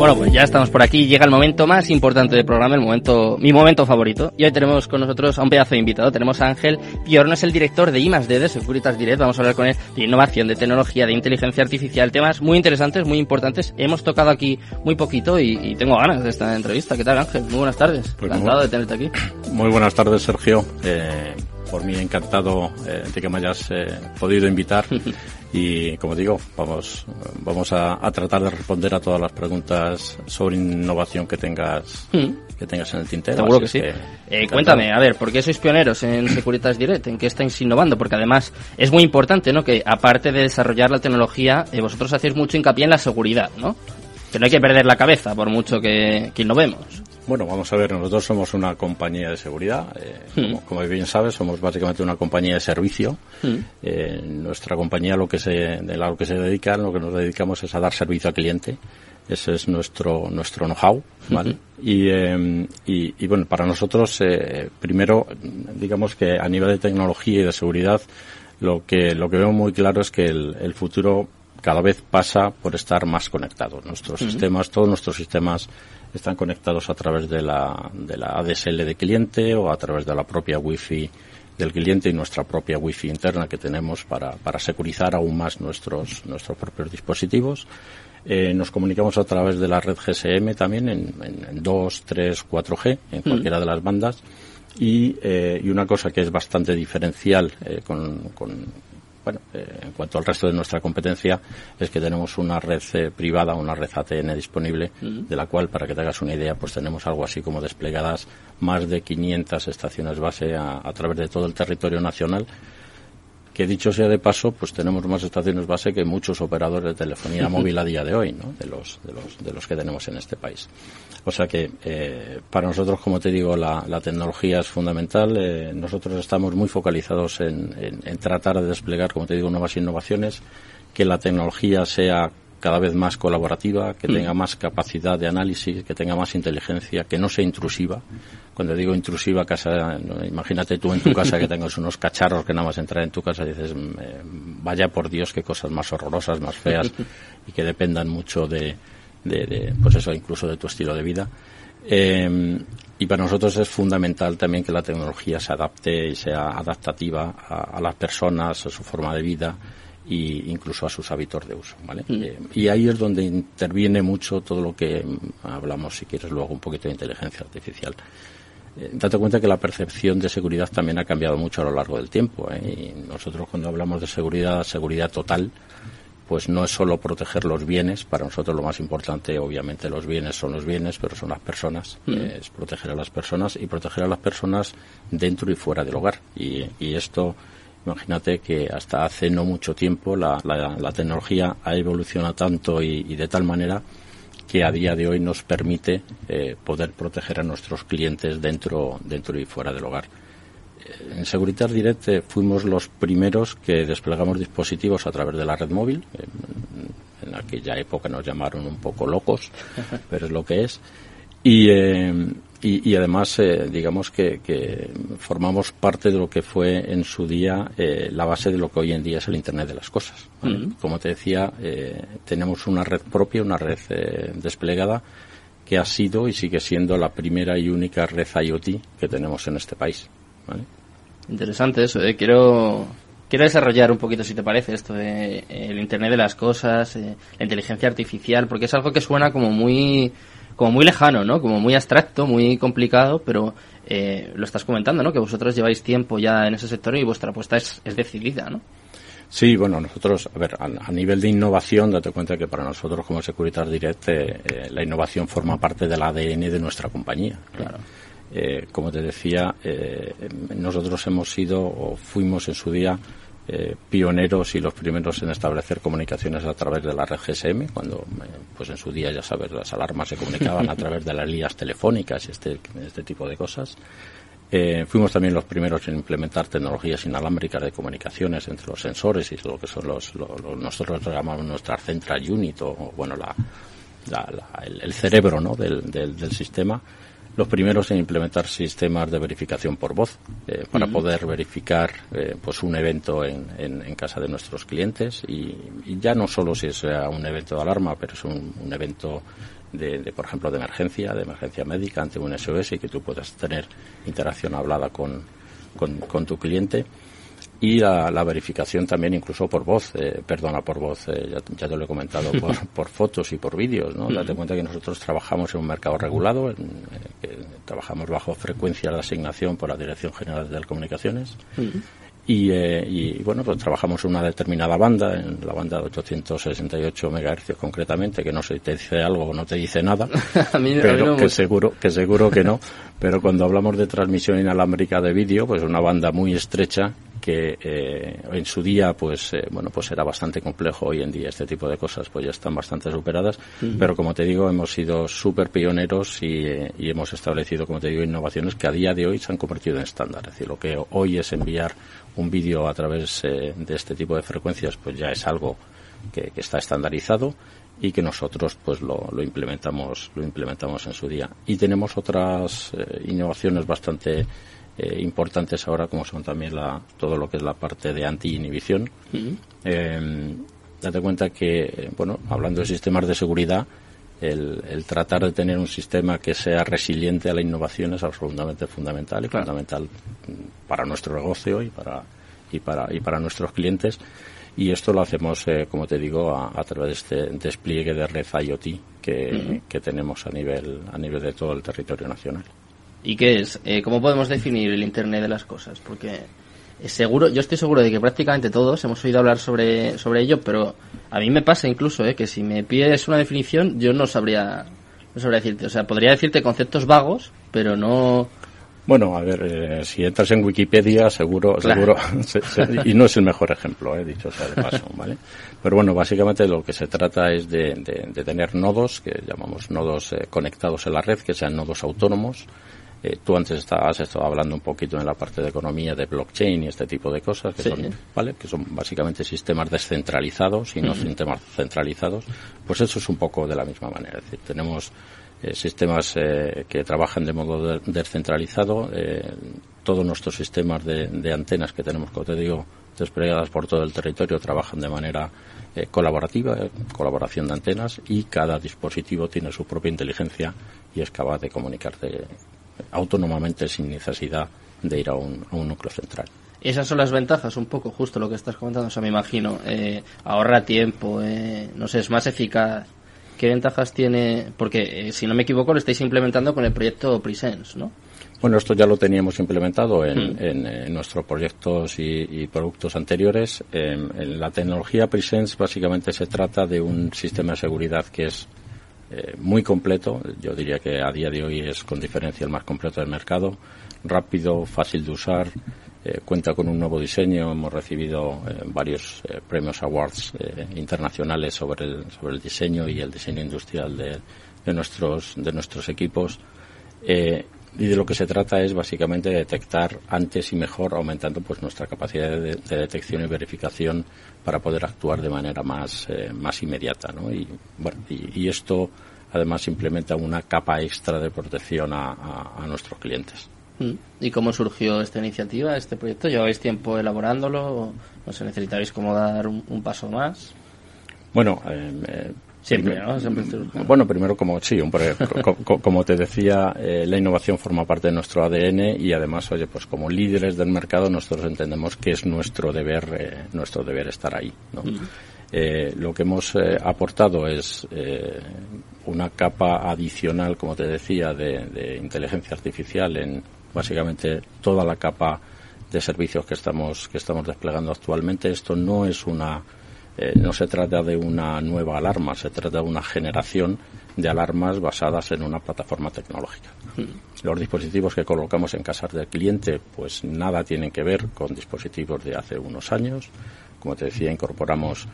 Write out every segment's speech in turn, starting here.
Bueno, pues ya estamos por aquí. Llega el momento más importante del programa, el momento, mi momento favorito. Y hoy tenemos con nosotros a un pedazo de invitado. Tenemos a Ángel Piorno, es el director de I+D de Securitas Direct. Vamos a hablar con él de innovación, de tecnología, de inteligencia artificial, temas muy interesantes, muy importantes. Hemos tocado aquí muy poquito y, tengo ganas de esta entrevista. ¿Qué tal, Ángel? Muy buenas tardes. Pues encantado de tenerte aquí. Muy buenas tardes, Sergio. Eh, por mí encantado eh, de que me hayas eh, podido invitar y como digo vamos vamos a, tratar de responder a todas las preguntas sobre innovación que tengas mm. que tengas en el tintero seguro que sí. eh, cuéntame a ver por qué sois pioneros en Securitas Direct en qué estáis innovando porque además es muy importante no que aparte de desarrollar la tecnología vosotros hacéis mucho hincapié en la seguridad no que no hay que perder la cabeza por mucho que, que innovemos bueno, vamos a ver, nosotros somos una compañía de seguridad. Eh, hmm. como, bien sabes, somos básicamente una compañía de servicio. Hmm. Eh, nuestra compañía lo que se, de lo que se dedica, lo que nos dedicamos es a dar servicio al cliente. Ese es nuestro nuestro know-how, ¿vale? Hmm. Y, y, bueno, para nosotros, eh, primero, digamos que a nivel de tecnología y de seguridad, lo que lo que veo muy claro es que el, el futuro cada vez pasa por estar más conectados. Nuestros sistemas, todos nuestros sistemas están conectados a través de la, de la ADSL de cliente o a través de la propia Wi-Fi del cliente y nuestra propia Wi-Fi interna que tenemos para, para securizar aún más nuestros, nuestros propios dispositivos. Eh, nos comunicamos a través de la red GSM también en, en, 2, 3, 4G, en cualquiera de las bandas. Y, eh, y, una cosa que es bastante diferencial eh, con, bueno, eh, en cuanto al resto de nuestra competencia, es que tenemos una red eh, privada, una red ATN disponible, de la cual, para que te hagas una idea, pues tenemos algo así como desplegadas más de 500 estaciones base a través de todo el territorio nacional que dicho sea de paso, pues tenemos más estaciones base que muchos operadores de telefonía móvil a día de hoy, ¿no? De los, de los, de los que tenemos en este país. O sea que, eh, para nosotros, como te digo, la, la tecnología es fundamental. Eh, nosotros estamos muy focalizados en, en, en tratar de desplegar, como te digo, nuevas innovaciones, que la tecnología sea cada vez más colaborativa, que mm. tenga más capacidad de análisis, que tenga más inteligencia, que no sea intrusiva. Cuando digo intrusiva, casa, imagínate tú en tu casa que tengas unos cacharros que nada más entrar en tu casa y dices, vaya por Dios, qué cosas más horrorosas, más feas y que dependan mucho de, de, pues eso, incluso de tu estilo de vida. Eh, y para nosotros es fundamental también que la tecnología se adapte y sea adaptativa a, a las personas, a su forma de vida y incluso a sus hábitos de uso. ¿vale? Mm. Eh, y ahí es donde interviene mucho todo lo que hablamos, si quieres, luego un poquito de inteligencia artificial. Eh, date cuenta que la percepción de seguridad también ha cambiado mucho a lo largo del tiempo. ¿eh? Y nosotros cuando hablamos de seguridad, seguridad total, pues no es solo proteger los bienes, para nosotros lo más importante, obviamente los bienes son los bienes, pero son las personas, mm. es proteger a las personas y proteger a las personas dentro y fuera del hogar. Y, y esto Imagínate que hasta hace no mucho tiempo la, la, tecnología ha evolucionado tanto y, de tal manera que a día de hoy nos permite eh, poder proteger a nuestros clientes dentro, dentro y fuera del hogar. Eh, en Securitas Direct eh, fuimos los primeros que desplegamos dispositivos a través de la red móvil. en aquella época nos llamaron un poco locos, pero es lo que es. Y, y, y además, eh, digamos que, que, formamos parte de lo que fue en su día eh, la base de lo que hoy en día es el Internet de las Cosas. Como te decía, eh, tenemos una red propia, una red eh, desplegada que ha sido y sigue siendo la primera y única red IoT que tenemos en este país. ¿vale? Interesante eso. Eh. Quiero quiero desarrollar un poquito, si te parece, esto de el Internet de las Cosas, la inteligencia artificial, porque es algo que suena como muy como muy lejano, ¿no? Como muy abstracto, muy complicado, pero eh, lo estás comentando, ¿no? Que vosotros lleváis tiempo ya en ese sector y vuestra apuesta es, es decidida, ¿no? Sí, bueno, nosotros, a ver, a, nivel de innovación, date cuenta que para nosotros como Securitas Direct eh, eh, la innovación forma parte del ADN de nuestra compañía. Claro. Eh, como te decía, eh, nosotros hemos sido o fuimos en su día eh, pioneros y los primeros en establecer comunicaciones a través de la red GSM, cuando eh, pues en su día ya sabes las alarmas se comunicaban a través de las líneas telefónicas y este, este tipo de cosas. Eh, fuimos también los primeros en implementar tecnologías inalámbricas de comunicaciones entre los sensores y lo que son los, nosotros llamamos nuestra central unit o, bueno la, el, cerebro ¿no? del, del, del sistema los primeros en implementar sistemas de verificación por voz eh, para poder verificar eh, pues un evento en, en, casa de nuestros clientes. Y, ya no solo si es un evento de alarma pero es un, evento de, por ejemplo, de emergencia, de emergencia médica ante un SOS y que tú puedas tener interacción hablada con, con, tu cliente y la, verificación también incluso por voz, eh, perdona por voz, eh, ya, te lo he comentado, por, por fotos y por vídeos, ¿no? Date cuenta que nosotros trabajamos en un mercado regulado, que trabajamos bajo frecuencia de asignación por la Dirección General de Telecomunicaciones. Eh, y, bueno, pues trabajamos en una determinada banda, en la banda de 868 MHz concretamente, que no se te dice algo o no te dice nada, pero que seguro, que seguro que no. Pero cuando hablamos de transmisión inalámbrica de vídeo, pues una banda muy estrecha que eh, en su día pues eh, bueno pues era bastante complejo. Hoy en día este tipo de cosas pues ya están bastante superadas. Pero como te digo hemos sido súper pioneros y, y, hemos establecido como te digo innovaciones que a día de hoy se han convertido en estándar. Es decir lo que hoy es enviar un vídeo a través eh, de este tipo de frecuencias pues ya es algo que, está estandarizado y que nosotros pues lo, implementamos lo implementamos en su día. Y tenemos otras eh, innovaciones bastante eh, importantes ahora como son también la, todo lo que es la parte de anti-inhibición. Date cuenta que bueno hablando de sistemas de seguridad el, tratar de tener un sistema que sea resiliente a la innovación es absolutamente fundamental y fundamental para nuestro negocio y para y para y para nuestros clientes. Y esto lo hacemos eh, como te digo a, través de este despliegue de red IoT que, que, tenemos a nivel a nivel de todo el territorio nacional y qué es eh, cómo podemos definir el Internet de las cosas porque seguro, yo estoy seguro de que prácticamente todos hemos oído hablar sobre, sobre ello, pero a mí me pasa incluso eh, que si me pides una definición, yo no sabría, no sabría decirte. O sea, podría decirte conceptos vagos, pero no. Bueno, a ver, eh, si entras en Wikipedia, seguro, seguro, y no es el mejor ejemplo, he eh, dicho sea de paso, ¿vale? Pero bueno, básicamente lo que se trata es de, de, tener nodos, que llamamos nodos conectados en la red, que sean nodos autónomos, eh, tú antes estabas estado hablando un poquito en la parte de economía de blockchain y este tipo de cosas que son, ¿vale? Que son básicamente sistemas descentralizados y no sistemas centralizados. Pues eso es un poco de la misma manera. Es decir, tenemos eh, sistemas eh, que trabajan de modo descentralizado. todos nuestros sistemas de, antenas que tenemos, como te digo, desplegadas por todo el territorio trabajan de manera colaborativa, colaboración de antenas y cada dispositivo tiene su propia inteligencia y es capaz de comunicarte autónomamente sin necesidad de ir a un, núcleo central. Esas son las ventajas, un poco justo lo que estás comentando. O sea, me imagino, eh, ahorra tiempo, eh, no sé, es más eficaz. ¿Qué ventajas tiene? Porque, eh, si no me equivoco, lo estáis implementando con el proyecto Presence, ¿no? Bueno, esto ya lo teníamos implementado en, hmm. nuestros proyectos y, productos anteriores. en, la tecnología Presence básicamente se trata de un sistema de seguridad que es eh, muy completo. Yo diría que a día de hoy es con diferencia el más completo del mercado. Rápido, fácil de usar. Eh, cuenta con un nuevo diseño. Hemos recibido eh, varios premios awards internacionales sobre el, sobre el diseño y el diseño industrial de, de nuestros de nuestros equipos. Y de lo que se trata es básicamente detectar antes y mejor, aumentando pues nuestra capacidad de, detección y verificación para poder actuar de manera más, eh, más inmediata. ¿no? Y, bueno, y, esto además implementa una capa extra de protección a, a, nuestros clientes. Mm. ¿Y cómo surgió esta iniciativa, este proyecto? ¿Lleváis tiempo elaborándolo? ¿No se necesitáis como dar un, paso más? Bueno, eh, eh Siempre, ¿no? bueno, primero como sí, como te decía, eh, la innovación forma parte de nuestro ADN y además, oye, pues como líderes del mercado nosotros entendemos que es nuestro deber, eh, nuestro deber estar ahí, ¿no? Eh, lo que hemos aportado es una capa adicional, como te decía, de, de inteligencia artificial en básicamente toda la capa de servicios que estamos que estamos desplegando actualmente. Esto no es una eh, no se trata de una nueva alarma, se trata de una generación de alarmas basadas en una plataforma tecnológica. Hmm. Los dispositivos que colocamos en casas del cliente, pues nada tienen que ver con dispositivos de hace unos años. Como te decía, incorporamos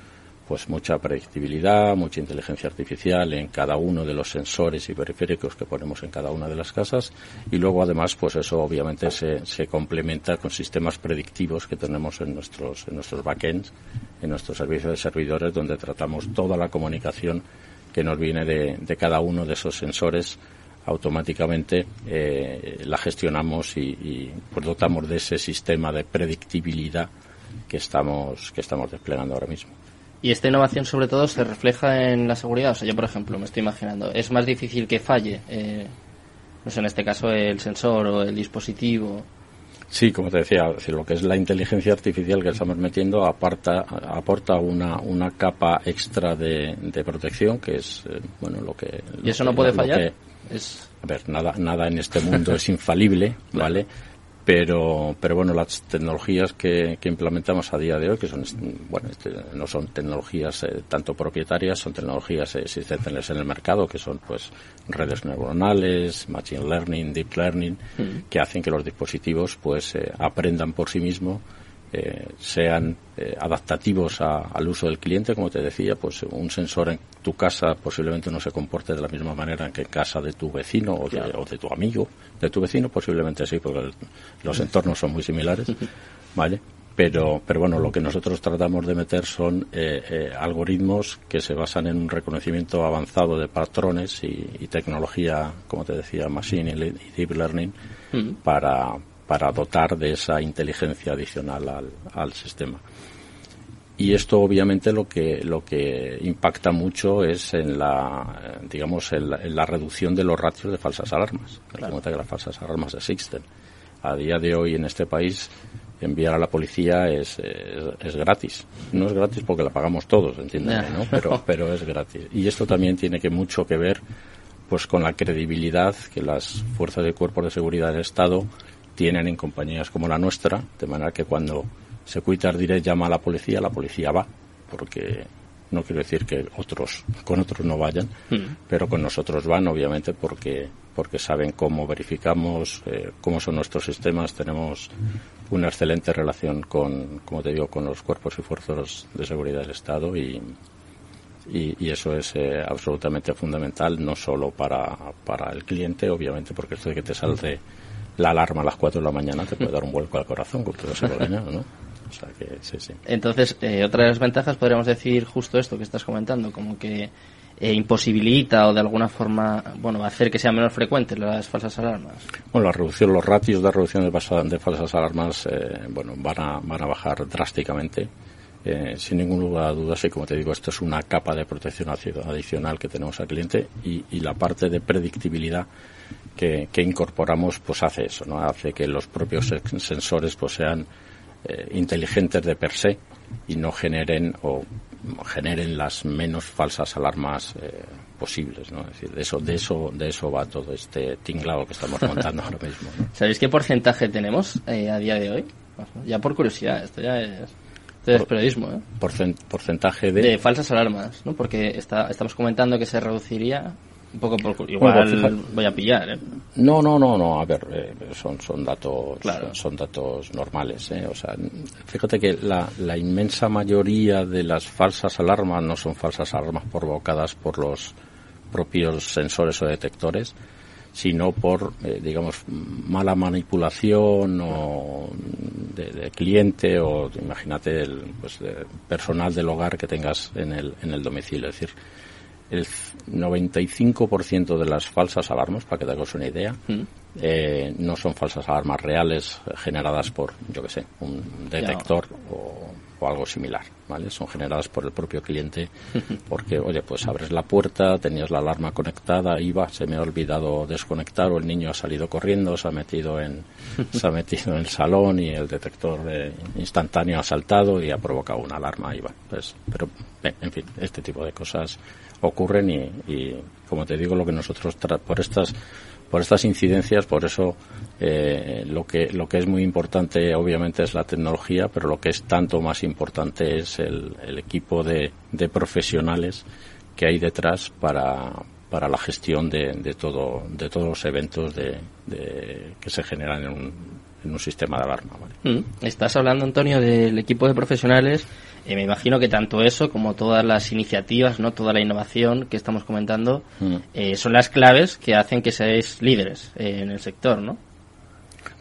pues mucha predictibilidad, mucha inteligencia artificial en cada uno de los sensores y periféricos que ponemos en cada una de las casas y luego además pues eso obviamente se, se complementa con sistemas predictivos que tenemos en nuestros en nuestros backends, en nuestros servicios de servidores donde tratamos toda la comunicación que nos viene de, de cada uno de esos sensores automáticamente eh, la gestionamos y, y pues dotamos de ese sistema de predictibilidad que estamos que estamos desplegando ahora mismo. Y esta innovación sobre todo se refleja en la seguridad. O sea, yo por ejemplo me estoy imaginando, es más difícil que falle, eh, no sé, en este caso el sensor o el dispositivo. Sí, como te decía, lo que es la inteligencia artificial que estamos metiendo aparta, aporta una, una capa extra de, protección que es eh, bueno lo que y eso no puede fallar. es... A ver, nada, nada en este mundo es infalible, ¿vale? Pero pero bueno las tecnologías que, que implementamos a día de hoy que son bueno este, no son tecnologías eh, tanto propietarias son tecnologías existentes en el mercado que son pues redes neuronales machine learning deep learning que hacen que los dispositivos pues eh, aprendan por sí mismos eh, sean eh, adaptativos al uso del cliente, como te decía, pues un sensor en tu casa posiblemente no se comporte de la misma manera que en casa de tu vecino o de, tu amigo, de tu vecino posiblemente sí, porque los entornos son muy similares, ¿vale? Pero, pero bueno, lo que nosotros tratamos de meter son eh, algoritmos que se basan en un reconocimiento avanzado de patrones y, tecnología, como te decía, machine y deep learning, para, para dotar de esa inteligencia adicional al, al sistema. Y esto obviamente lo que, lo que impacta mucho es en la, digamos, en la, reducción de los ratios de falsas alarmas. Claro. que las falsas alarmas existen. A día de hoy en este país enviar a la policía es, es, gratis. No es gratis porque la pagamos todos, entiéndeme, ¿no? Pero, pero es gratis. Y esto también tiene que mucho que ver pues con la credibilidad que las fuerzas de cuerpos de seguridad del Estado tienen en compañías como la nuestra, de manera que cuando Securitas Direct llama a la policía, la policía va, porque no quiero decir que otros con otros no vayan, mm. pero con nosotros van, obviamente, porque porque saben cómo verificamos, eh, cómo son nuestros sistemas, tenemos una excelente relación con, como te digo, con los cuerpos y fuerzas de seguridad del Estado y, y, eso es eh, absolutamente fundamental, no solo para, para el cliente, obviamente, porque esto de que te salte la alarma a las 4 de la mañana te puede dar un vuelco al corazón, que se lo ¿no? O sea que sí, sí. Entonces, eh, otra de las ventajas podríamos decir justo esto que estás comentando, como que eh, imposibilita o de alguna forma, bueno, va a hacer que sean menos frecuentes las falsas alarmas. Bueno, la reducción, los ratios de reducción de, de falsas alarmas, eh, bueno, van a, van a bajar drásticamente. Eh, sin ningún lugar a dudas y como te digo esto es una capa de protección adicional que tenemos al cliente y, y la parte de predictibilidad que, incorporamos pues hace eso, ¿no? Hace que los propios sensores pues sean eh, inteligentes de per se y no generen o generen las menos falsas alarmas eh, posibles, ¿no? Es decir, de eso, de eso, de eso va todo este tinglado que estamos montando ahora mismo. ¿Sabéis qué porcentaje tenemos eh, a día de hoy? Ya por curiosidad, esto ya es, periodismo, ¿eh? porcentaje de... De falsas alarmas, ¿no? Porque está, estamos comentando que se reduciría un poco por igual voy a pillar ¿eh? no no no no a ver eh, son son datos son, datos normales ¿eh? o sea fíjate que la, la inmensa mayoría de las falsas alarmas no son falsas alarmas provocadas por los propios sensores o detectores sino por eh, digamos mala manipulación o de, cliente o imagínate el pues, personal del hogar que tengas en el en el domicilio es decir el 95% de las falsas alarmas, para que te hagas una idea, mm. eh, no son falsas alarmas reales generadas por, yo que sé, un detector o, algo similar, ¿vale? Son generadas por el propio cliente porque, oye, pues abres la puerta, tenías la alarma conectada, iba, se me ha olvidado desconectar o el niño ha salido corriendo, se ha metido en, se ha metido en el salón y el detector instantáneo ha saltado y ha provocado una alarma, iba. Pues, pero, en fin, este tipo de cosas ocurren y, como te digo lo que nosotros por estas por estas incidencias por eso eh, lo que lo que es muy importante obviamente es la tecnología pero lo que es tanto más importante es el, equipo de, de, profesionales que hay detrás para para la gestión de, de todo de todos los eventos de, que se generan en un, en un sistema de alarma mm. estás hablando Antonio del equipo de profesionales eh, me imagino que tanto eso como todas las iniciativas, no toda la innovación que estamos comentando, mm. eh, son las claves que hacen que seáis líderes eh, en el sector, ¿no?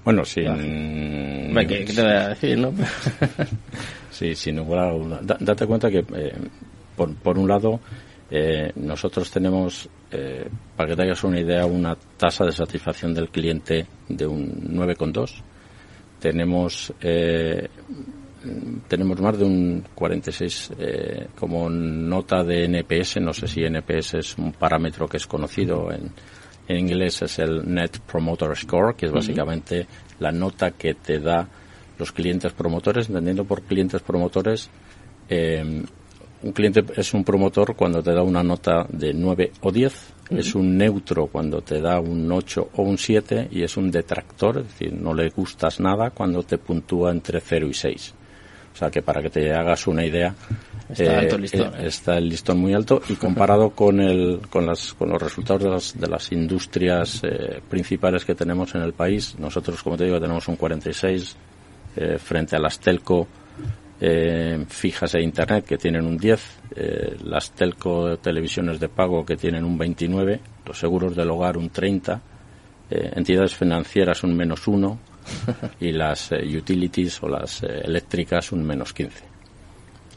Bueno, sin... ¿Qué, te voy a decir, no? sí, sin ninguna date cuenta que, por, por, un lado, nosotros tenemos, para que te hagas una idea, una tasa de satisfacción del cliente de un 9,2. Tenemos tenemos más de un 46 eh, como nota de NPS. No sé si NPS es un parámetro que es conocido en, en inglés es el Net Promoter Score, que es básicamente la nota que te da los clientes promotores, entendiendo por clientes promotores, eh, un cliente es un promotor cuando te da una nota de 9 o 10, es un neutro cuando te da un 8 o un 7 y es un detractor, es decir, no le gustas nada cuando te puntúa entre 0 y 6. O sea que para que te hagas una idea, está, el, listón, eh, está el listón muy alto y comparado con, el, con, las, con los resultados de las, de las industrias eh, principales que tenemos en el país, nosotros, como te digo, tenemos un 46 eh, frente a las telco eh, fijas e internet que tienen un 10, eh, las telco televisiones de pago que tienen un 29, los seguros del hogar un 30, eh, entidades financieras un menos 1 y las eh, utilities o las eh, eléctricas un menos 15.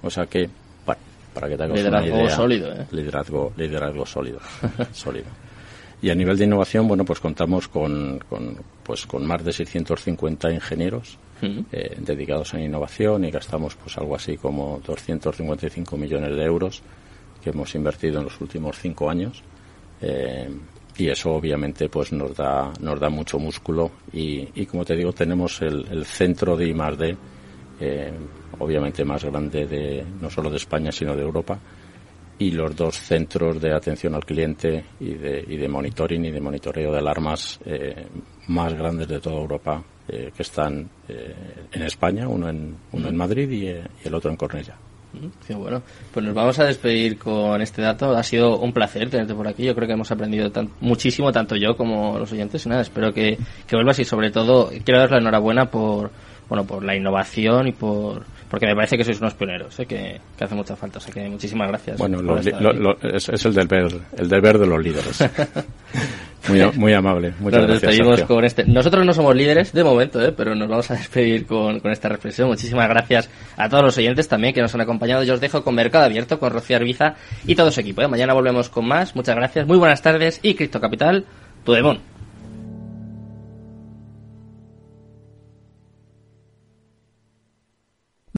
O sea que, bueno, para que te hagas liderazgo una idea, sólido, ¿eh? liderazgo, liderazgo sólido, sólido. Y a nivel de innovación, bueno, pues contamos con, con pues con más de 650 ingenieros eh, dedicados a innovación y gastamos pues algo así como 255 millones de euros que hemos invertido en los últimos cinco años eh, y eso obviamente pues nos da nos da mucho músculo y, y como te digo tenemos el, el centro de I+D eh, obviamente más grande de no solo de España sino de Europa y los dos centros de atención al cliente y de, y de monitoring y de monitoreo de alarmas eh, más grandes de toda Europa eh, que están eh, en España, uno en, uno en Madrid y, y el otro en Cornella. Qué bueno. Pues nos vamos a despedir con este dato. Ha sido un placer tenerte por aquí. Yo creo que hemos aprendido tan- muchísimo, tanto yo como los oyentes. Y nada, espero que, que vuelvas y sobre todo quiero dar la enhorabuena por, bueno, por la innovación y por, porque me parece que sois unos pioneros, ¿eh? que, que hace mucha falta. O sea que muchísimas gracias. Bueno, lo- aquí. lo- es, es el deber, el deber de los líderes. muy, muy amable. Muchas nos despedimos con este. Nosotros no somos líderes de momento, ¿eh? pero nos vamos a despedir con, con esta reflexión. Muchísimas gracias a todos los oyentes también que nos han acompañado. Yo os dejo con Mercado Abierto, con Rocío Arbiza y todo su equipo. ¿eh? Mañana volvemos con más. Muchas gracias, muy buenas tardes y Cristo Capital, tu demon.